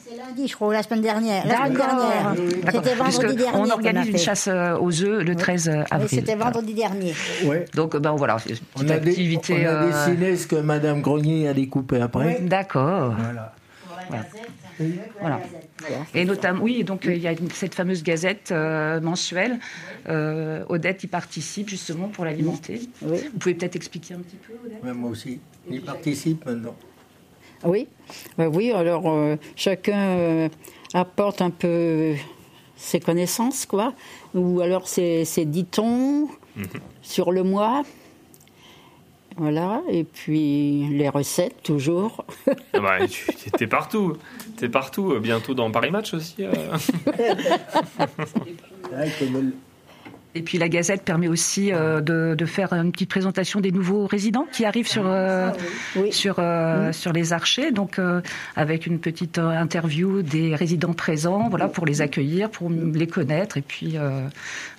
Speaker 3: C'est lundi, je crois, la semaine dernière. La semaine
Speaker 7: D'accord.
Speaker 3: dernière. C'était vendredi
Speaker 7: Puisque
Speaker 3: dernier.
Speaker 7: On organise une chasse euh, aux œufs le 13
Speaker 3: Oui,
Speaker 7: avril.
Speaker 3: C'était vendredi dernier.
Speaker 11: Ouais.
Speaker 7: Donc ben voilà,
Speaker 11: On a,
Speaker 7: activité.
Speaker 11: on a
Speaker 7: euh,
Speaker 11: dessiné ce que Madame Grenier a découpé après.
Speaker 7: D'accord.
Speaker 11: Voilà.
Speaker 7: Voilà. Et notamment, oui, et donc euh, il y a cette fameuse gazette euh, mensuelle. Euh, Odette y participe justement pour l'alimenter. Vous pouvez peut-être expliquer un petit peu, Odette?
Speaker 11: Ouais, moi aussi. Il participe maintenant.
Speaker 2: Oui, Euh, oui. Alors euh, chacun euh, apporte un peu ses connaissances, quoi, ou alors ses, ses dictons sur le mois. Voilà, et puis les recettes toujours.
Speaker 5: Ah bah, tu t'es partout. T'es partout. Bientôt dans Paris Match aussi. euh.
Speaker 7: Et puis la Gazette permet aussi euh, de, de faire une petite présentation des nouveaux résidents qui arrivent sur euh, sur euh, sur les archers, donc euh, avec une petite interview des résidents présents, voilà pour les accueillir, pour les connaître et puis euh,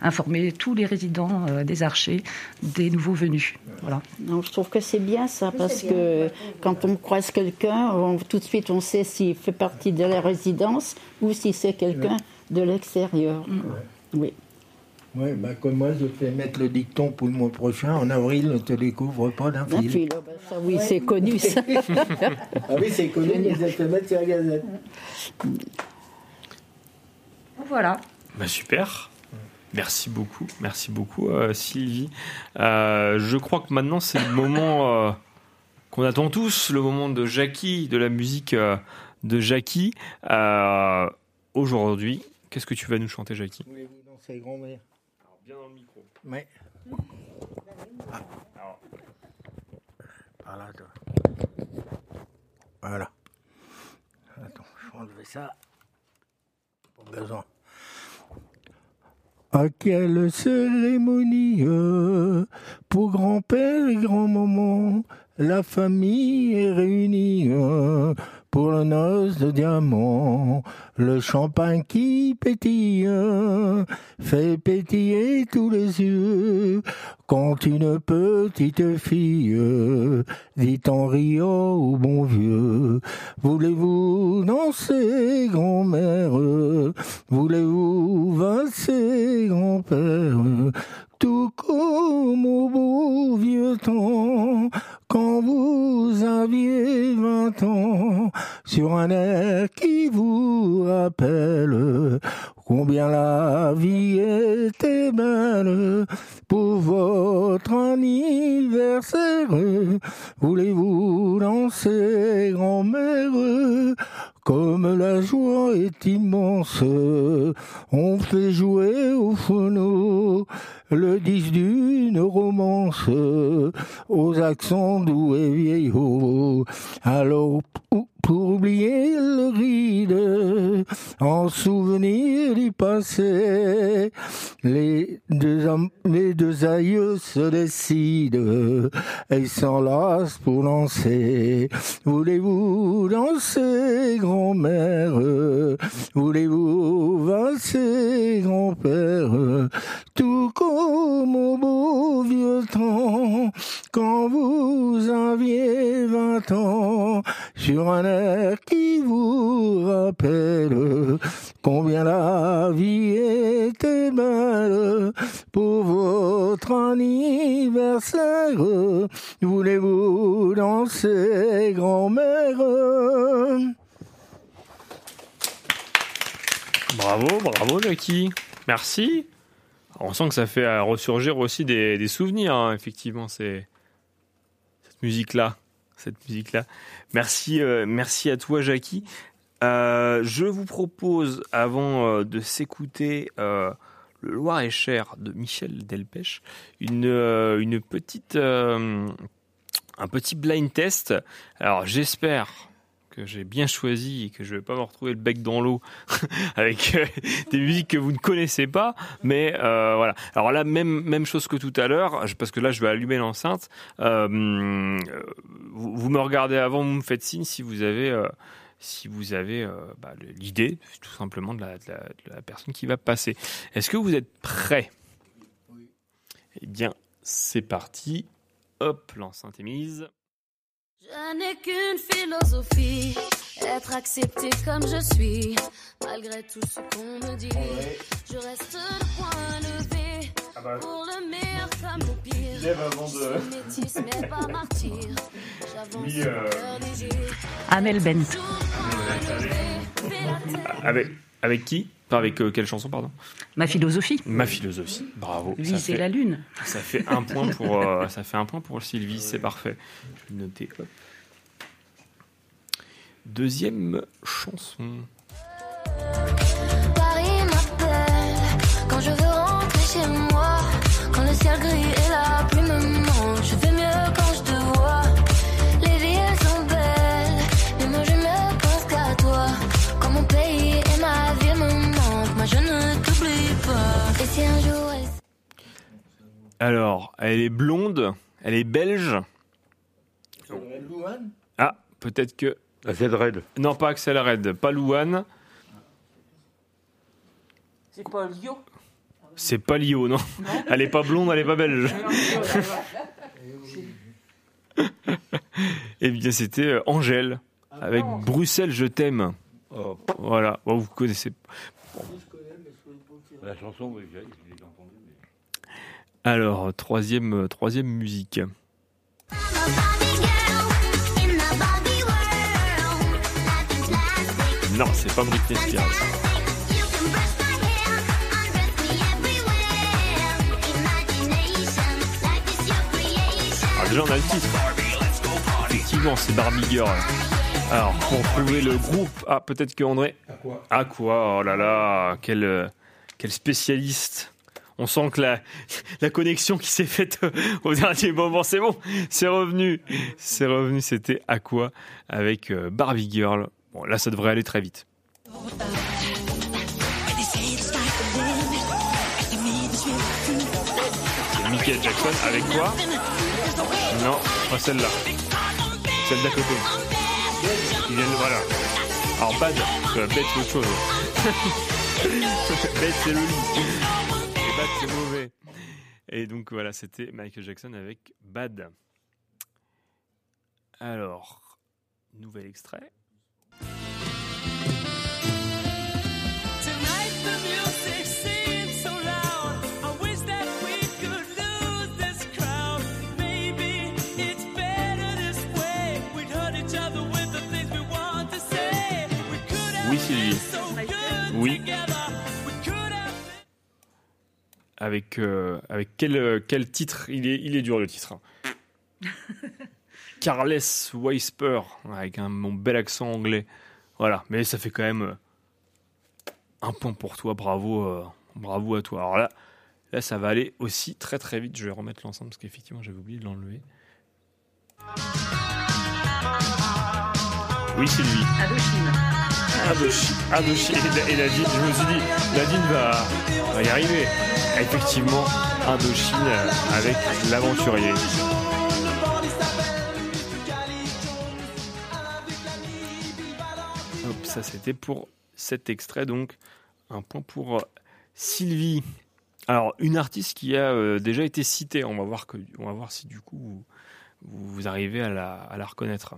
Speaker 7: informer tous les résidents euh, des archers des nouveaux venus. Voilà.
Speaker 2: Non, je trouve que c'est bien ça, parce que quand on croise quelqu'un, tout de suite on sait s'il fait partie de la résidence ou si c'est quelqu'un de l'extérieur. Oui.
Speaker 11: Ouais, bah, comme moi, je fais mettre le dicton pour le mois prochain. En avril, ne te découvre pas d'un
Speaker 2: Un
Speaker 11: fil.
Speaker 2: fil, oh, ben ça, oui, c'est connu ça.
Speaker 11: ah oui, c'est connu, te mettre sur la gazette.
Speaker 7: Voilà.
Speaker 5: Bah super. Merci beaucoup, merci beaucoup euh, Sylvie. Euh, je crois que maintenant c'est le moment euh, qu'on attend tous, le moment de Jackie, de la musique euh, de Jackie. Euh, Aujourd'hui, qu'est-ce que tu vas nous chanter Jackie?
Speaker 11: Voulez-vous danser grand-mère?
Speaker 5: Bien dans le micro.
Speaker 11: Ouais. Ah. Par là, toi. Voilà. Attends, je vais enlever ça. Pas besoin. À quelle cérémonie euh, pour grand-père et grand-maman, la famille est réunie euh, pour le noce de diamant. Le champagne qui pétille fait pétiller tous les yeux quand une petite fille dit en riant au bon vieux Voulez-vous danser, grand-mère? Voulez-vous valser, grand-père? Tout comme au beau vieux temps, quand vous aviez vingt ans, sur un air qui vous rappelle combien la vie était belle pour votre anniversaire. Voulez-vous danser, grand-mère? Comme la joie est immense, on fait jouer au phono le disque d'une romance aux accents doux et vieillots. Alors, pour oublier le ride, en souvenir du passé, les deux, les deux aïeux se décident et s'enlacent pour danser. Voulez-vous danser, grand-mère? Voulez-vous valser, grand-père? Tout comme au beau vieux temps, quand vous aviez vingt ans, sur un air qui vous rappelle combien la vie était belle pour votre anniversaire. Voulez-vous danser, grand-mère?
Speaker 5: Bravo, bravo Jackie. Merci. On sent que ça fait ressurgir aussi des, souvenirs, hein, effectivement, c'est musique-là. Cette musique-là. Merci, euh, merci à toi Jackie. Euh, je vous propose, avant euh, de s'écouter le Loir-et-Cher de Michel Delpech, une, un petit blind test. Alors j'espère que j'ai bien choisi et que je vais pas me retrouver le bec dans l'eau avec euh, des musiques que vous ne connaissez pas, mais euh, voilà. Alors là, même chose que tout à l'heure, parce que là, je vais allumer l'enceinte. Euh, vous, me regardez avant, vous me faites signe si vous avez si vous avez bah, l'idée, tout simplement, de la, personne qui va passer. Est-ce que vous êtes prêts? Eh bien, c'est parti. Hop, l'enceinte est mise.
Speaker 12: Je n'ai qu'une philosophie, être accepté comme je suis, malgré tout ce qu'on me dit. Je reste le point levé, pour le meilleur comme le pire.
Speaker 5: Lève avant de-
Speaker 12: métisse mais pas martyr, j'avance
Speaker 5: Oui, euh,
Speaker 12: au cœur léger.
Speaker 7: Amel Bent.
Speaker 5: Avec, avec qui? Enfin, avec euh, quelle chanson, pardon?
Speaker 7: Ma philosophie.
Speaker 5: Ma philosophie. Bravo.
Speaker 7: Viser
Speaker 5: fait-
Speaker 7: la lune.
Speaker 5: Ça fait un point pour, euh, ça fait un point pour Sylvie, c'est parfait. Je vais noter. hop. Deuxième chanson.
Speaker 12: Paris m'appelle quand je veux rentrer chez moi. Quand le ciel gris et la pluie me manquent, je vais mieux quand je te vois. Les vies elles sont belles, mais moi je ne pense qu'à toi. Quand mon pays et ma vie me manquent, moi je ne t'oublie pas. Et si un jour elle
Speaker 5: Alors, elle est blonde, elle est belge. Ah, peut-être que.
Speaker 6: Z Red.
Speaker 5: Non, pas Axel Red, pas Louane.
Speaker 8: C'est pas Lio
Speaker 5: C'est pas Lio, non. Elle est pas blonde, elle est pas belge. Eh bien, c'était euh, Angèle avec Bruxelles, je t'aime.
Speaker 6: Oh.
Speaker 5: Voilà, Bon, vous connaissez.
Speaker 6: La chanson, oui, je l'ai je l'ai entendue. mais-
Speaker 5: Alors, troisième, euh, troisième musique. Non, c'est pas Britney Spears. Alors déjà, on a le titre. Effectivement, c'est Barbie Girl. Alors, pour trouver le groupe, ah, peut-être que André.
Speaker 6: Aqua.
Speaker 5: Aqua, oh là là, quel, euh, quel spécialiste. On sent que la, la connexion qui s'est faite au dernier moment, c'est bon, c'est revenu. C'est revenu, c'était Aqua avec euh, Barbie Girl. Bon, là, ça devrait aller très vite. Michael Jackson avec quoi Non, pas celle-là. Celle d'à côté. Voilà. Alors, Bad, que Bête, c'est autre chose. Bête, c'est le lit. Et Bad, c'est mauvais. Et donc, voilà, c'était Michael Jackson avec Bad. Alors, nouvel extrait. Oui, Sylvie. Oui.
Speaker 13: together. We could have.
Speaker 5: Avec, euh, avec quel, euh, quel titre? Il est, il est dur le titre. Carles Weisper, avec un, mon bel accent anglais. Voilà, mais ça fait quand même euh, un point pour toi. Bravo, euh, bravo à toi. Alors là, là, ça va aller aussi très très vite. Je vais remettre l'ensemble parce qu'effectivement, j'avais oublié de l'enlever. Oui, c'est lui.
Speaker 7: Indochine.
Speaker 5: Indochine. Et, et Nadine, je me suis dit, Nadine va, va y arriver. Effectivement, Indochine avec l'aventurier. Ça c'était pour cet extrait, donc un point pour euh, Sylvie. Alors, une artiste qui a euh, déjà été citée, on va voir, que, on va voir si du coup vous, vous arrivez à la, à la reconnaître.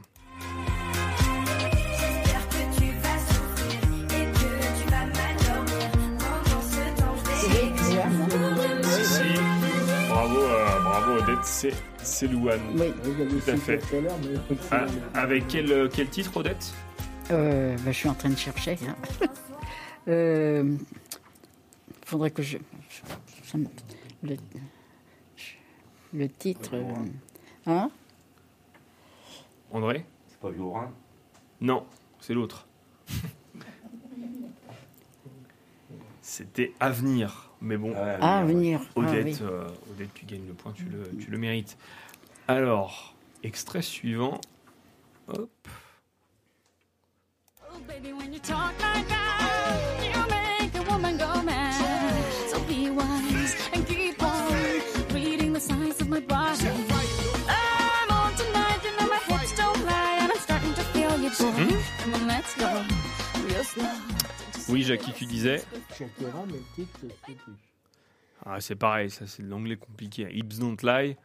Speaker 5: Bravo, euh, bravo Odette, c'est, c'est Louane.
Speaker 2: Oui.
Speaker 5: Tout à fait. Ah, avec quel, quel titre Odette?
Speaker 2: Euh, ben, je suis en train de chercher. hein. Euh, faudrait que je. le, le titre. euh, hein?
Speaker 5: André?
Speaker 6: C'est pas Jorin
Speaker 5: Non, c'est l'autre. C'était Avenir. Mais bon,
Speaker 2: Ah, Avenir. Ah,
Speaker 5: Odette,
Speaker 2: oui.
Speaker 5: euh, Odette, tu gagnes le point, tu le, tu le mérites. Alors, extrait suivant. Hop. Oui, Jackie, tu disais. Ah, c'est pareil, ça c'est de l'anglais compliqué. Hips don't lie.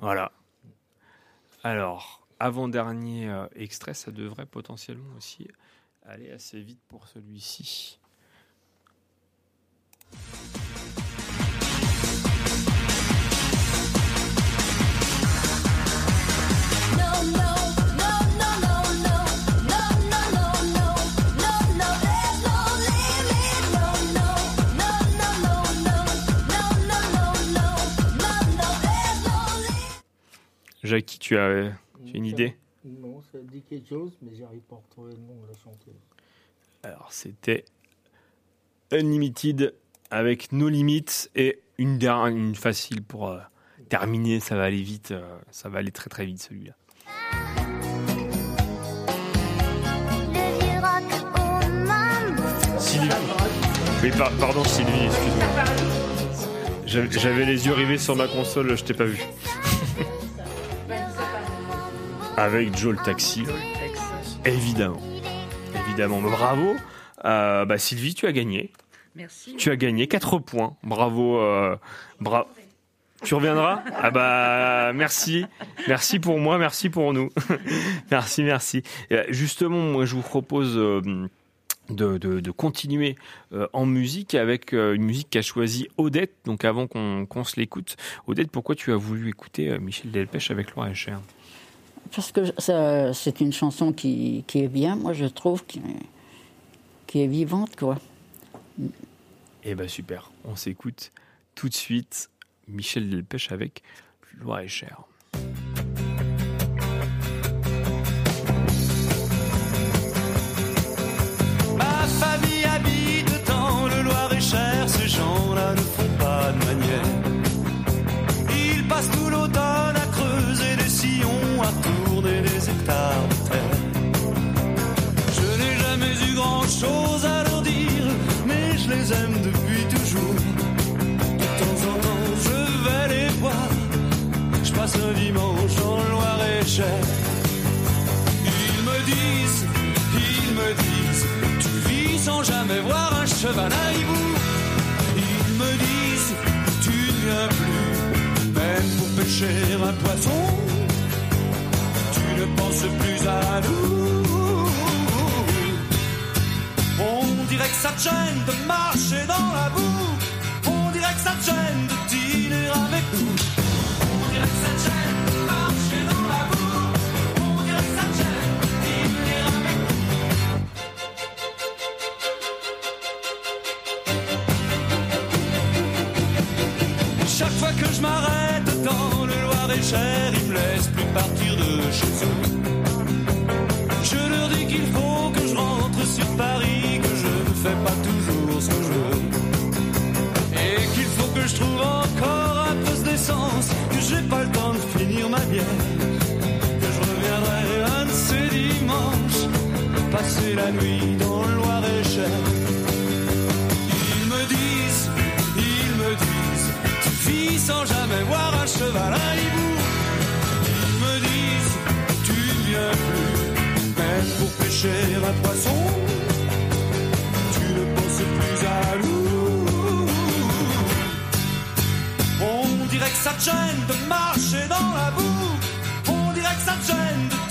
Speaker 5: Voilà. Alors, avant-dernier euh, extrait, ça devrait potentiellement aussi Allez assez vite pour celui-ci. Jackie, tu tu as une idée?
Speaker 11: Non, ça dit quelque chose, mais j'arrive pas à retrouver le nom de la chanteuse.
Speaker 5: Alors, c'était Unlimited avec No Limits et une, dernière, une facile pour euh, terminer. Ça va aller vite, euh, ça va aller très très vite celui-là. Sylvie. Oui, par- pardon Sylvie, excuse-moi. J'avais j'avais les yeux rivés sur ma console, je t'ai pas vu. Avec Joe le taxi. Évidemment. Évidemment. Bravo. Euh, bah, Sylvie, tu as gagné.
Speaker 7: Merci.
Speaker 5: Tu as gagné 4 points. Bravo. Euh, bra- Tu reviendras? Ah bah merci. Merci pour moi, merci pour nous. merci, merci. Euh, Justement, moi je vous propose euh, de, de- de continuer en musique avec une musique qu'a choisie Odette. Donc avant qu'on se l'écoute, Odette, pourquoi tu as voulu écouter Michel Delpech avec Loire et Cher
Speaker 2: Parce que c'est une chanson qui, qui est bien, moi je trouve, qui est vivante, quoi.
Speaker 5: Eh ben super, on s'écoute tout de suite Michel Delpech avec Loire et Cher.
Speaker 13: Sans jamais voir un cheval à hibou. Ils me disent, tu ne viens plus, même pour pêcher un poisson. Tu ne penses plus à nous. On dirait que ça te gêne de marcher dans la boue. On dirait que ça te gêne de dîner avec nous. Ils me laissent plus partir de chez eux. Je leur dis qu'il faut que je rentre sur Paris, que je ne fais pas toujours ce que je veux. Et qu'il faut que je trouve encore un peu d'essence, que j'ai pas le temps de finir ma bière. Que je reviendrai un de ces dimanches, passer la nuit poisson. Tu ne penses plus à nous. On dirait que ça te gêne de marcher dans la boue. On dirait que ça te gêne de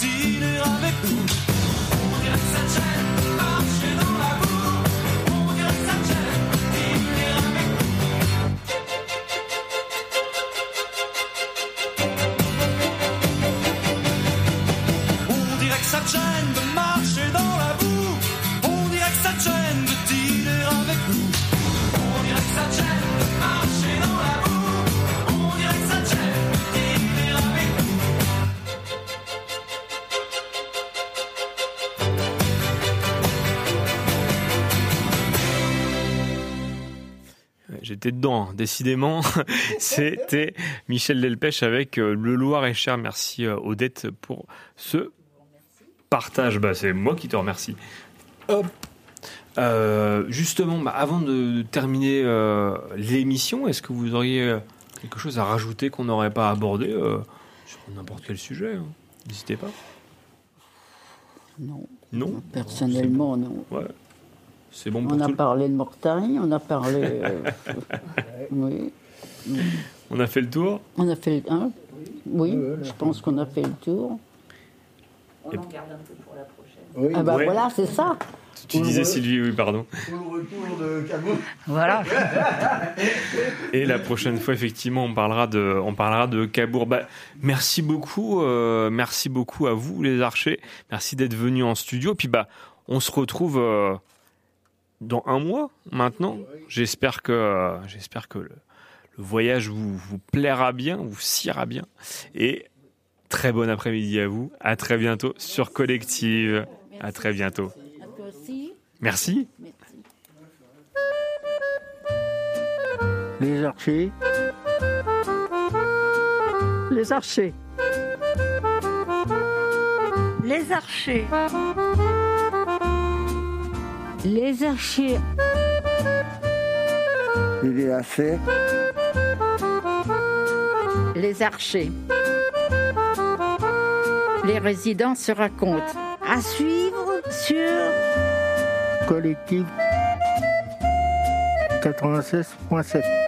Speaker 5: J'étais dedans, hein, décidément. C'était Michel Delpech avec euh, Le Loir et Cher. Merci euh, Odette pour ce partage. Bah, c'est moi qui te remercie. Hop. Euh, justement, bah, avant de terminer euh, l'émission, est-ce que vous auriez quelque chose à rajouter qu'on n'aurait pas abordé euh, sur n'importe quel sujet hein? N'hésitez pas.
Speaker 2: Non.
Speaker 5: Non?
Speaker 2: Personnellement, non.
Speaker 5: Ouais. C'est bon pour
Speaker 2: On a
Speaker 5: tout
Speaker 2: parlé de Mortagne, on a parlé. euh, oui.
Speaker 5: On a fait le tour
Speaker 2: On a fait le. hein oui, je pense qu'on a fait le tour.
Speaker 7: On en garde un peu pour la prochaine.
Speaker 2: ah bah
Speaker 5: Ouais.
Speaker 2: voilà, c'est ça.
Speaker 5: Tu disais Sylvie, oui, pardon.
Speaker 1: Pour le retour de Camus.
Speaker 7: Voilà.
Speaker 5: Et la prochaine fois, effectivement, on parlera de, on parlera de Cabourg. Bah, merci beaucoup, euh, merci beaucoup à vous, les archers. Merci d'être venus en studio. Puis bah, on se retrouve euh, dans un mois maintenant. J'espère que, j'espère que le, le voyage vous, vous plaira bien, vous siera bien. Et très bon après-midi à vous. À très bientôt sur Collective. À très bientôt. Merci.
Speaker 11: Les archers.
Speaker 9: Les archers.
Speaker 4: Les archers. Les archers.
Speaker 1: Les lacets.
Speaker 2: Les archers. Les résidents se racontent.
Speaker 3: À suivre sur
Speaker 11: Collectif 96.7.